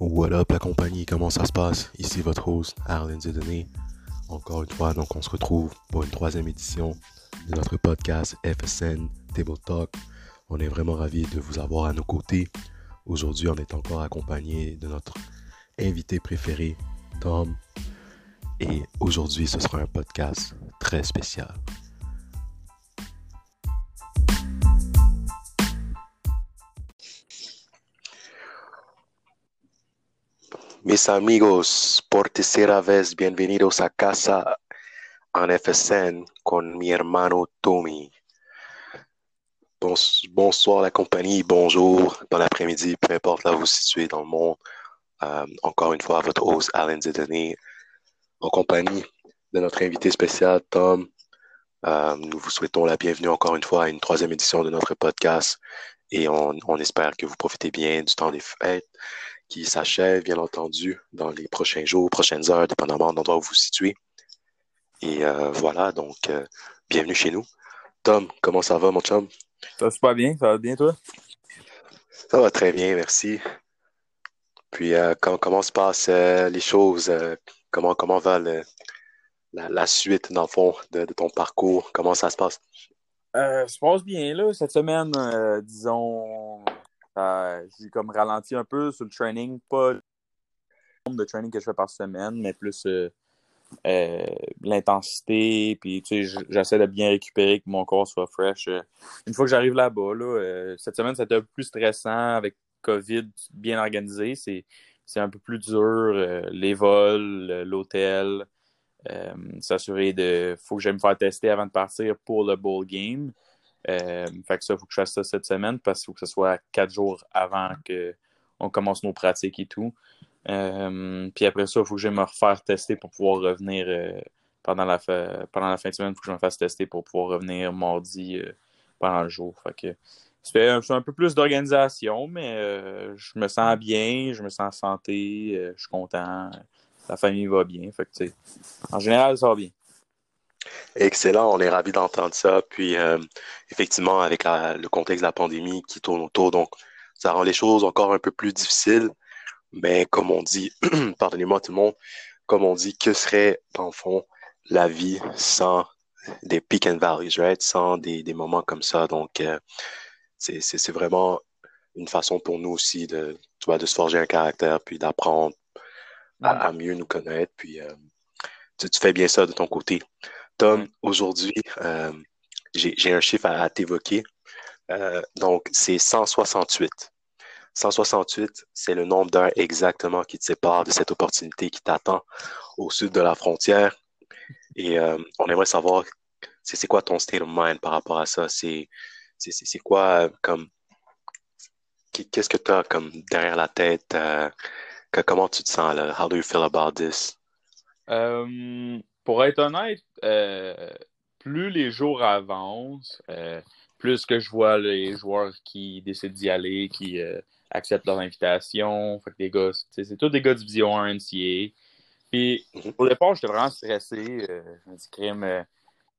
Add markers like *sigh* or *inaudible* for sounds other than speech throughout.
What la compagnie, comment ça se passe? Ici votre host, Arlen Zedonné. Encore une fois, donc on se retrouve pour une troisième édition de notre podcast FSN Table Talk. On est vraiment ravis de vous avoir à nos côtés. Aujourd'hui, on est encore accompagné de notre invité préféré, Tom. Et aujourd'hui, ce sera un podcast très spécial. Mis amigos, por tercera vez, bienvenidos a casa en FSN con mi hermano Tommy. bonsoir la compagnie, bonjour, bon après-midi, peu importe là où vous situez dans le monde. Euh, encore une fois, votre host Alan Zedani, en compagnie de notre invité spécial Tom. Euh, nous vous souhaitons la bienvenue encore une fois à une troisième édition de notre podcast et on espère que vous profitez bien du temps des fêtes qui s'achève, bien entendu, dans les prochains jours, prochaines heures, dépendamment de l'endroit où vous vous situez. Et euh, voilà, donc, euh, bienvenue chez nous. Tom, comment ça va, mon chum? Ça va super bien, ça va bien, toi? Ça va très bien, merci. Puis, euh, comment, se passent les choses? comment, comment va la, suite, dans le fond, de, ton parcours? Comment ça se passe? ça se passe bien, là. Cette semaine, disons, j'ai comme ralenti un peu sur le training, pas le nombre de training que je fais par semaine, mais plus euh, euh, l'intensité, puis tu sais, j'essaie de bien récupérer, que mon corps soit fresh. Euh. Une fois que j'arrive là-bas, là, cette semaine, c'était un peu plus stressant avec COVID bien organisé. C'est un peu plus dur, les vols, l'hôtel, s'assurer de... faut que j'aille me faire tester avant de partir pour le bowl game. Euh, fait que ça, il faut que je fasse ça cette semaine parce qu'il faut que ce soit quatre jours avant qu'on commence nos pratiques et tout. Euh, puis après ça, il faut que je me refaire tester pour pouvoir revenir euh, pendant, la pendant la fin de semaine. Il faut que je me fasse tester pour pouvoir revenir mardi pendant le jour. Fait que c'est un, un, peu plus d'organisation, mais je me sens bien, je me sens en santé, je suis content, la famille va bien. Fait que, en général, ça va bien. Excellent, on est ravis d'entendre ça. Puis, euh, effectivement, avec le contexte de la pandémie qui tourne autour, donc ça rend les choses encore un peu plus difficiles. Mais comme on dit, *clears throat* pardonnez-moi tout le monde, comme on dit, que serait, le fond, la vie sans des peak and valleys, right? Sans des, moments comme ça. Donc, euh, c'est vraiment une façon pour nous aussi de, tu vois, de se forger un caractère, puis d'apprendre à, mieux nous connaître. Puis, euh, tu, tu, fais bien ça de ton côté. Tom, aujourd'hui, euh, j'ai un chiffre à, t'évoquer. Euh, donc, c'est 168. 168, c'est le nombre d'heures exactement qui te sépare de cette opportunité qui t'attend au sud de la frontière. Et euh, on aimerait savoir, c'est quoi ton state of mind par rapport à ça? C'est quoi comme... Qu'est-ce que tu as comme derrière la tête? comment tu te sens là? How do you feel about this? Pour être honnête, euh, plus les jours avancent, euh, plus que je vois les joueurs qui décident d'y aller, qui euh, acceptent leur invitation. Fait que gars, c'est tous des gars de Division 1 NCA. Puis mhm. au départ, j'étais vraiment stressé. je me dis, crime,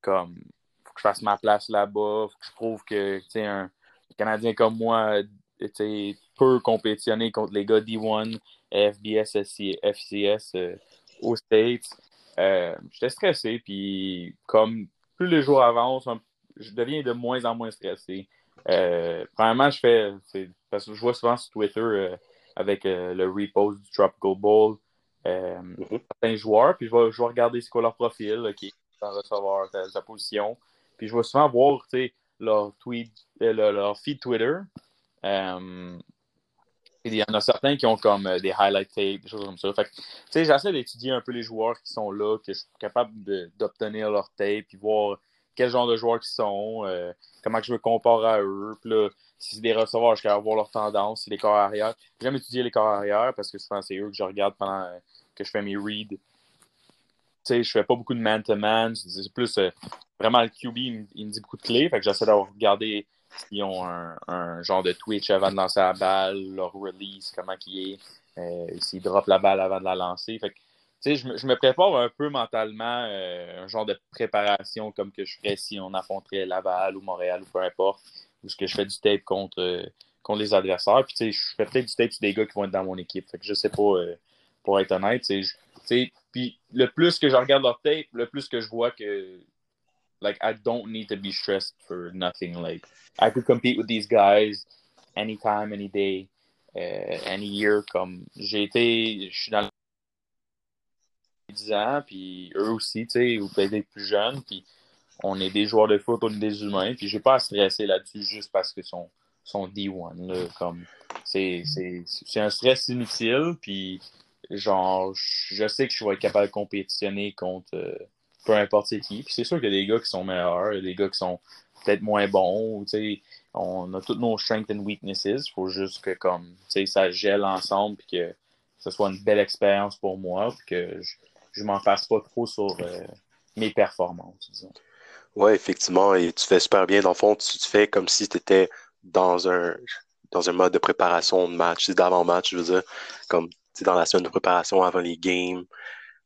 comme, faut que je fasse ma place là-bas, faut que je prouve que, un Canadien comme moi, peut compétitionner contre les gars D1, FBS, FCS aux States. Euh, j'étais stressé, puis comme plus les jours avancent, je deviens de moins en moins stressé. Euh, premièrement, je fais, parce que je vois souvent sur Twitter euh, avec le repost du Tropical Bowl mm-hmm. certains joueurs, puis je vais, je vais regarder ce qu'est leur profil, qui est en recevoir sa, position. Puis je vais souvent voir leur tweet, leur, leur, feed Twitter. Il y en a certains qui ont comme euh, des highlight tapes, des choses comme ça. Fait j'essaie d'étudier un peu les joueurs qui sont là, que je suis capable d'obtenir leur tape, puis voir quel genre de joueurs ils sont, euh, comment je me compare à eux. Puis là, si c'est des receveurs, je vais voir leur tendance, si les corps arrière. J'aime étudier les corps arrière parce que souvent c'est eux que je regarde pendant euh, que je fais mes reads. Tu sais, je fais pas beaucoup de man-to-man. C'est plus vraiment le QB, il me, dit beaucoup de clés. Fait que j'essaie d'avoir regardé ils ont un, genre de twitch avant de lancer la balle, leur release, comment qui est, euh, s'ils droppent la balle avant de la lancer. Je, me, prépare un peu mentalement, euh, un genre de préparation comme que je ferais si on affronterait Laval ou Montréal ou peu importe, ou ce que je fais du tape contre, contre les adversaires. Puis, tu sais, je fais peut-être du tape sur des gars qui vont être dans mon équipe. Fait que je sais pas, euh, pour être honnête. Puis le plus que je regarde leur tape, le plus que je vois que, like, I don't need to be stressed for nothing. Like, I could compete with these guys anytime, any day, uh, any year. Comme, j'ai été, je suis dans 10 ans, puis eux aussi, tu sais, ou peut-être plus jeunes, puis on est des joueurs de foot, on est des humains, puis j'ai pas à stresser là-dessus juste parce que sont, sont D1. Là, comme, c'est, c'est, un stress inutile, puis genre, je sais que je vais être capable de compétitionner contre euh, peu importe qui. Puis c'est sûr qu'il y a des gars qui sont meilleurs, il y a des gars qui sont peut-être moins bons, tu sais, on a tous nos strengths and weaknesses. Il faut juste que comme, ça gèle ensemble, puis que ce soit une belle expérience pour moi, puis que je, je m'en fasse pas trop sur euh, mes performances, disons. Ouais, effectivement, et tu fais super bien. Dans le fond, tu, fais comme si tu étais dans un dans un mode de préparation de match, d'avant-match, je veux dire, comme dans la semaine de préparation avant les games.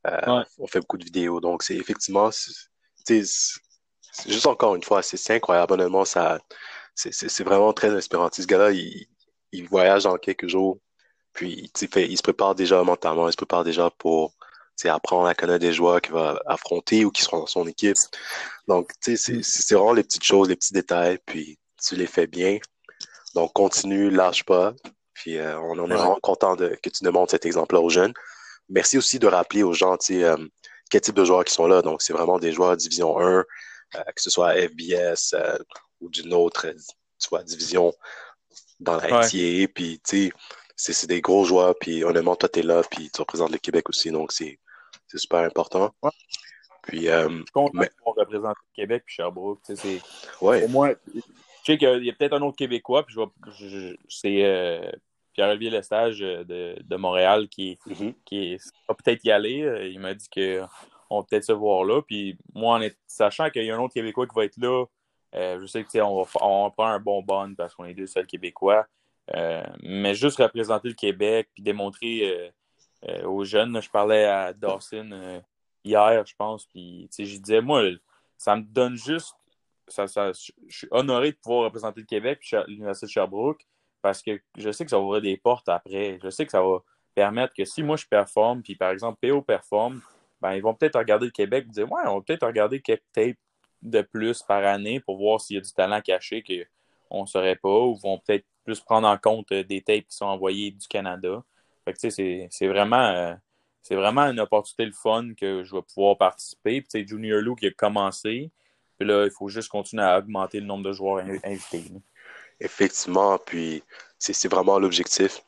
Euh, on fait beaucoup de vidéos. Donc, c'est effectivement, c'est juste encore une fois, c'est incroyable. Honnêtement, ça, c'est vraiment très inspirant. Ce gars-là, il, il, voyage dans quelques jours, puis fait, il se prépare déjà mentalement, il se prépare déjà pour apprendre à connaître des joueurs qu'il va affronter ou qui seront dans son équipe. Donc, c'est vraiment les petites choses, les petits détails, puis tu les fais bien. Donc, continue, lâche pas. Puis, euh, on, est vraiment content de, que tu nous montres cet exemple-là aux jeunes. Merci aussi de rappeler aux gens, tu sais, euh, quel type de joueurs qui sont là. Donc, c'est vraiment des joueurs Division 1, euh, que ce soit FBS ou d'une autre, tu division dans la Puis, tu sais, c'est des gros joueurs, puis honnêtement, toi, tu es là, puis tu représentes le Québec aussi, donc c'est super important. Puis, euh, je suis content mais... représente le Québec puis Sherbrooke. C'est, ouais. Pour moi, je sais qu'il y a peut-être un autre Québécois, puis je, c'est euh, Pierre-Olivier Lestage euh, de, de, Montréal qui, mm-hmm. qui va peut-être y aller. Il m'a dit qu'on va peut-être se voir là. Puis moi, en sachant qu'il y a un autre Québécois qui va être là, je sais qu'on on va, on va prendre un bon bon parce qu'on est deux seuls Québécois. Euh, mais juste représenter le Québec puis démontrer euh, euh, aux jeunes. je parlais à Dawson hier, je pense, puis je disais, moi, ça me donne juste. Ça, ça, je suis honoré de pouvoir représenter le Québec puis l'Université de Sherbrooke parce que je sais que ça va ouvrir des portes après. Je sais que ça va permettre que si moi je performe, puis par exemple PO performe, ben, ils vont peut-être regarder le Québec et dire Ouais, on va peut-être regarder quelques tapes de plus par année pour voir s'il y a du talent caché qu'on ne saurait pas, ou vont peut-être plus prendre en compte euh, des tapes qui sont envoyées du Canada. Fait que, c'est vraiment, euh, c'est vraiment une opportunité le fun que je vais pouvoir participer. Puis, Junior Lou qui a commencé. Puis là, il faut juste continuer à augmenter le nombre de joueurs invités. Effectivement, puis c'est vraiment l'objectif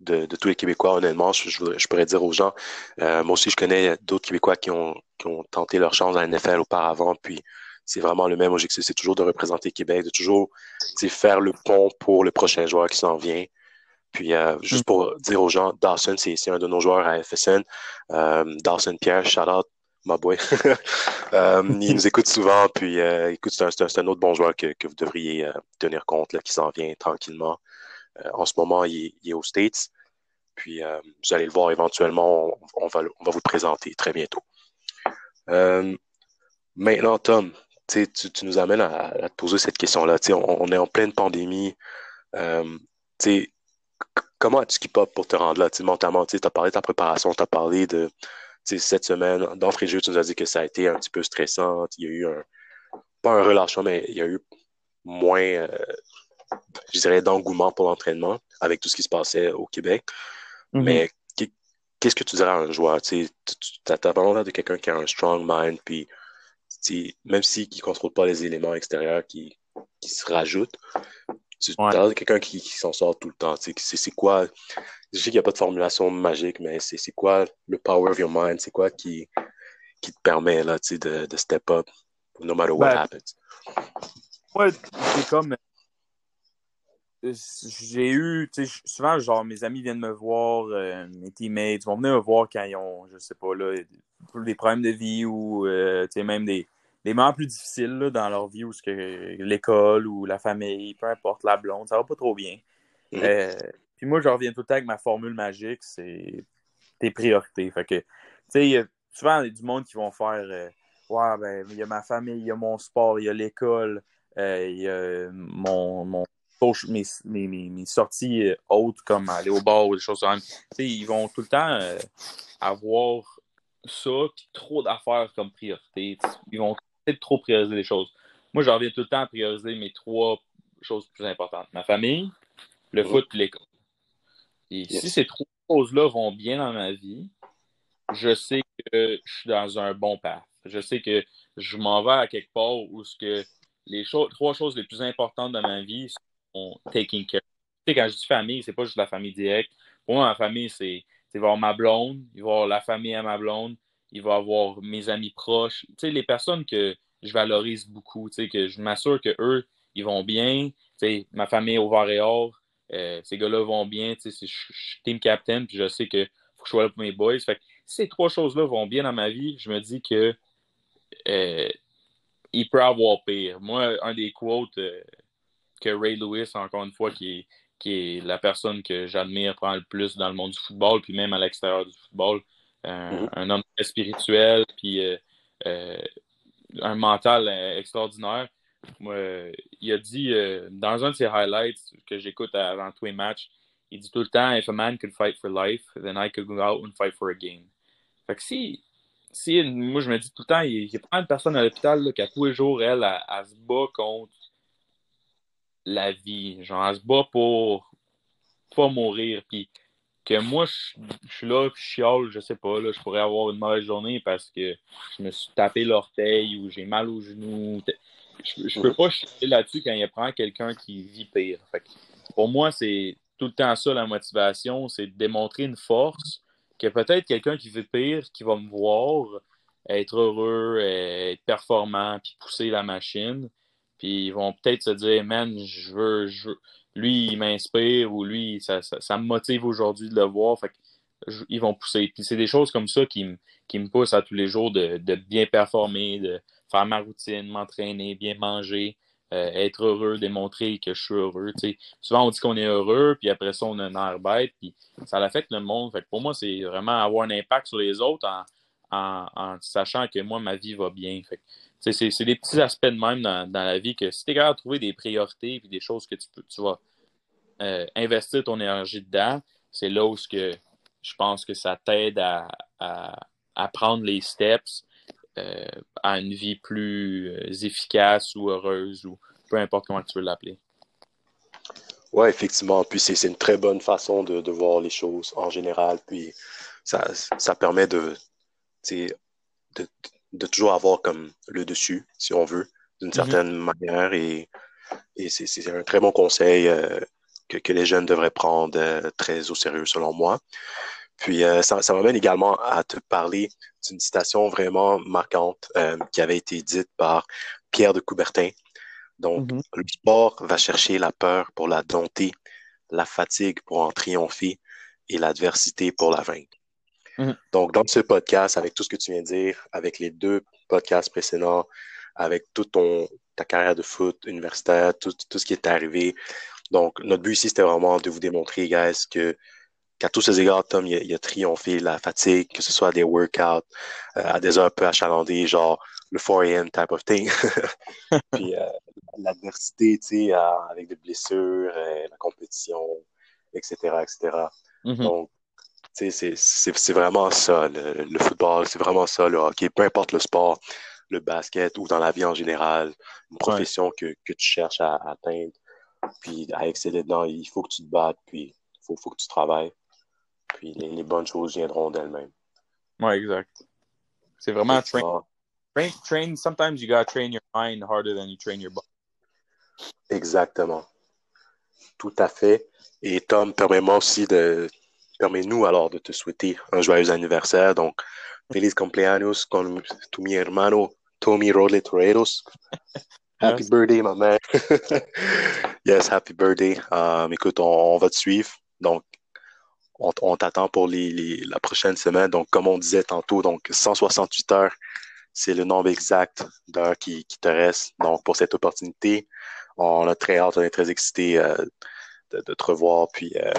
de, tous les Québécois, honnêtement. Je, pourrais dire aux gens, euh, moi aussi, je connais d'autres Québécois qui ont, qui ont tenté leur chance à la NFL auparavant, puis c'est vraiment le même objectif. C'est toujours de représenter Québec, de toujours faire le pont pour le prochain joueur qui s'en vient. Puis, euh, juste mm. pour dire aux gens, Dawson, c'est un de nos joueurs à FSN. Euh, Dawson Pierre, shout out, my boy. *laughs* euh, il nous écoute souvent. Puis, euh, écoute, c'est un, autre bon joueur que, que vous devriez euh, tenir compte, là, qui s'en vient tranquillement. en ce moment, il, est aux States. Puis, vous allez le voir éventuellement. On, va, vous le présenter très bientôt. maintenant, Tom, tu, nous amènes à, te poser cette question-là. On, on, est en pleine pandémie. Comment as-tu keep pour te rendre là? Mentalement, tu as parlé de ta préparation, tu as parlé de cette semaine. De jeu, tu nous as dit que ça a été un petit peu stressant. Il y a eu un, pas un relâchement, mais il y a eu moins, euh, je dirais, d'engouement pour l'entraînement avec tout ce qui se passait au Québec. Mm-hmm. Mais qu'est-ce que tu dirais à un joueur? Tu as, vraiment l'air de quelqu'un qui a un strong mind, puis même s'il ne contrôle pas les éléments extérieurs qui, qui se rajoutent, tu as quelqu'un qui, s'en sort tout le temps. C'est quoi, je sais qu'il n'y a pas de formulation magique, mais c'est quoi le power of your mind? C'est quoi qui, qui te permet là, de, de step up no matter what ben, happens? Ouais, c'est comme. J'ai eu, souvent, genre, mes amis viennent me voir, euh, mes teammates vont venir me voir quand ils ont, je sais pas, là, des problèmes de vie ou, euh, même des, des moments plus difficiles dans leur vie, ou ce que l'école ou la famille, peu importe, la blonde, ça va pas trop bien. Mm-hmm. Euh, puis moi, je reviens tout le temps avec ma formule magique, c'est tes priorités. Fait que, tu sais, souvent, il y a du monde qui vont faire euh, Ouais, ben, il y a ma famille, il y a mon sport, il y a l'école, euh, il y a mon, mon, mes, mes, mes, sorties hautes comme aller au bar ou des choses comme ça. Ils vont tout le temps avoir ça, puis trop d'affaires comme priorité. Ils vont peut-être trop prioriser les choses. Moi, j'en reviens tout le temps à prioriser mes trois choses plus importantes. Ma famille, le foot et l'école. Et si ces trois choses-là vont bien dans ma vie, je sais que je suis dans un bon path. Je sais que je m'en vais à quelque part où ce que les trois choses les plus importantes de ma vie sont taking care. Tu sais, quand je dis famille, c'est pas juste la famille directe. Pour moi, ma famille, c'est voir ma blonde, il va avoir la famille à ma blonde, il va avoir mes amis proches. Tu sais, les personnes que je valorise beaucoup, tu sais, que je m'assure que eux, ils vont bien. Tu sais, ma famille au vert et or, euh, ces gars-là vont bien. Tu sais, je suis team captain, puis je sais que faut que je sois là pour mes boys. Fait si ces trois choses-là vont bien dans ma vie, je me dis que euh, il peut avoir pire. Moi, un des quotes euh, que Ray Lewis, encore une fois, qui est, qui est la personne que j'admire le plus dans le monde du football, puis même à l'extérieur du football, mm-hmm. un homme très spirituel, puis euh, un mental extraordinaire. Moi, il a dit dans un de ses highlights que j'écoute avant tous les matchs, il dit tout le temps If a man could fight for life, then I could go out and fight for a game. Fait que si si, moi, je me dis tout le temps, il y a pas de personnes à l'hôpital qui, à tous les jours, elle, elle, se bat contre la vie. Genre, elle se bat pour pas mourir. Puis que moi, je, suis là, puis je chiale, je sais pas, là, je pourrais avoir une mauvaise journée parce que je me suis tapé l'orteil ou j'ai mal au genou. Je, je peux pas chialer là-dessus quand il y a quelqu'un qui vit pire. Fait pour moi, c'est tout le temps ça la motivation, c'est de démontrer une force que peut-être quelqu'un qui veut pire, qui va me voir être heureux, être performant, puis pousser la machine, puis ils vont peut-être se dire, man, je veux, je lui, il m'inspire, ou lui, ça, ça, me motive aujourd'hui de le voir, fait ils vont pousser. C'est des choses comme ça qui, me poussent à tous les jours de, bien performer, de faire ma routine, m'entraîner, bien manger, euh, être heureux, démontrer que je suis heureux. Souvent, on dit qu'on est heureux, puis après ça, on a un air bête, puis ça affecte le monde. Fait pour moi, c'est vraiment avoir un impact sur les autres en, sachant que moi, ma vie va bien. C'est des petits aspects de même dans, la vie que si tu es capable de trouver des priorités et des choses que tu, peux, tu vas euh, investir ton énergie dedans, c'est là où que je pense que ça t'aide à, à, prendre les steps euh, à une vie plus euh, efficace ou heureuse ou peu importe comment tu veux l'appeler. Oui, effectivement. Puis c'est une très bonne façon de, voir les choses en général. Puis ça, ça permet de, de, de, toujours avoir comme le dessus, si on veut, d'une mm-hmm. certaine manière. Et, et c'est un très bon conseil euh, que, que, les jeunes devraient prendre très au sérieux, selon moi. Puis ça, ça m'amène également à te parler une citation vraiment marquante euh, qui avait été dite par Pierre de Coubertin. Donc, mm-hmm. le sport va chercher la peur pour la dompter, la fatigue pour en triompher et l'adversité pour la vaincre. Mm-hmm. Donc, dans ce podcast, avec tout ce que tu viens de dire, avec les deux podcasts précédents, avec toute ton, ta carrière de foot universitaire, tout, tout ce qui est arrivé. Donc, notre but ici, c'était vraiment de vous démontrer, guys, que qu'à tous ces égards, Tom, il a, triomphé la fatigue, que ce soit des workouts, euh, à des heures un peu achalandées, genre le 4 a.m. type of thing. *laughs* Puis euh, l'adversité, tu sais, avec des blessures, euh, la compétition, etc., etc. Mm-hmm. Donc, c'est vraiment ça, le, football, c'est vraiment ça, le hockey, peu importe le sport, le basket ou dans la vie en général, une profession que, que, tu cherches à, atteindre, puis à exceller dedans, il faut que tu te battes, puis il faut, faut que tu travailles puis les, bonnes choses viendront d'elles-mêmes. Oui, exact. C'est vraiment train, train, train. Sometimes you gotta train your mind harder than you train your body. Exactement. Tout à fait. Et Tom, permets-moi aussi de. Permets-nous alors de te souhaiter un joyeux anniversaire. Donc, feliz cumpleaños con tu mi hermano Tommy Rodley Toreros. *laughs* Happy birthday, ma mère. *laughs* yes, happy birthday. Um, écoute, on, va te suivre. Donc, on, t'attend pour les, la prochaine semaine. Donc, comme on disait tantôt, donc 168 heures, c'est le nombre exact d'heures qui, te reste. Donc, pour cette opportunité, on a très hâte, on est très excité euh, de, te revoir. Puis, euh,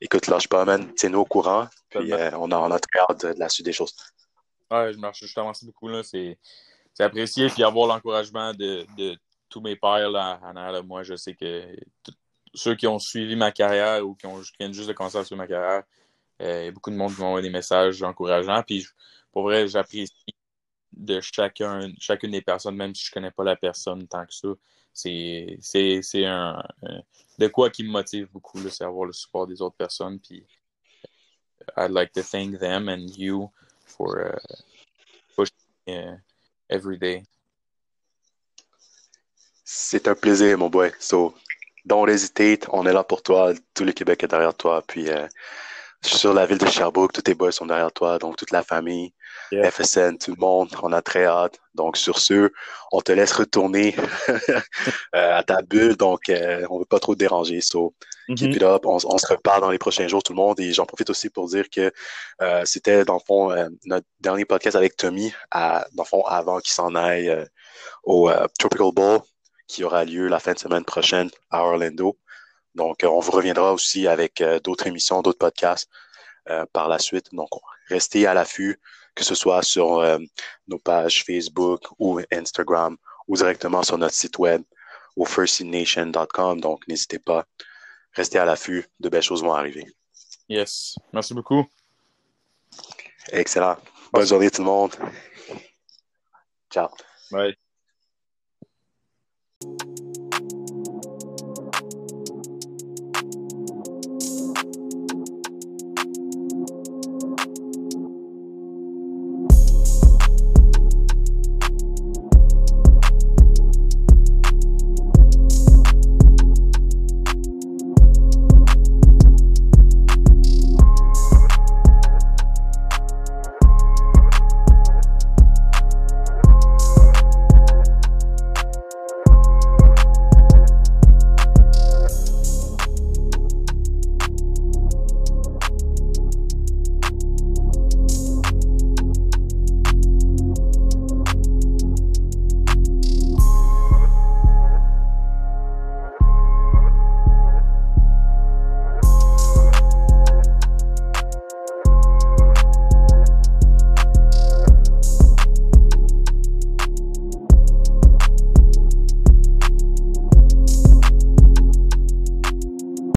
écoute, lâche pas, man. Tiens-nous au courant. Puis, euh, on, a, on a très hâte de, la suite des choses. Ouais, je, marche, je te remercie beaucoup. C'est apprécié. Puis, avoir l'encouragement de, tous mes pères là, en arrière de moi, je sais que ceux qui ont suivi ma carrière ou qui, ont, viennent juste de commencer à suivre ma carrière, euh, il y a beaucoup de monde qui m'envoie des messages encourageants. Puis pour vrai, j'apprécie de chacun, chacune des personnes, même si je connais pas la personne tant que ça. C'est un, de quoi qui me motive beaucoup, c'est avoir le support des autres personnes. Puis I'd like to thank them and you for uh, pushing uh, every day. C'est un plaisir, mon boy. So, don't hesitate. On est là pour toi. Tout le Québec est derrière toi. Puis, euh, sur la ville de Sherbrooke, tous tes boys sont derrière toi. Donc, toute la famille, FSN, tout le monde. On a très hâte. Donc, sur ce, on te laisse retourner *laughs* euh, à ta bulle. Donc, euh, on ne veut pas trop te déranger. So, keep mm-hmm. it up. On, se reparle dans les prochains jours, tout le monde. Et j'en profite aussi pour dire que c'était, dans le fond, notre dernier podcast avec Tommy, à, dans le fond, avant qu'il s'en aille au Tropical Bowl qui aura lieu la fin de semaine prochaine à Orlando. Donc, euh, on vous reviendra aussi avec euh, d'autres émissions, d'autres podcasts euh, par la suite. Donc, restez à l'affût, que ce soit sur nos pages Facebook ou Instagram ou directement sur notre site web au firstination.com. Donc, n'hésitez pas. Restez à l'affût. De belles choses vont arriver. Yes. Merci beaucoup. Excellent. Bonne journée tout le monde. Ciao. Bye.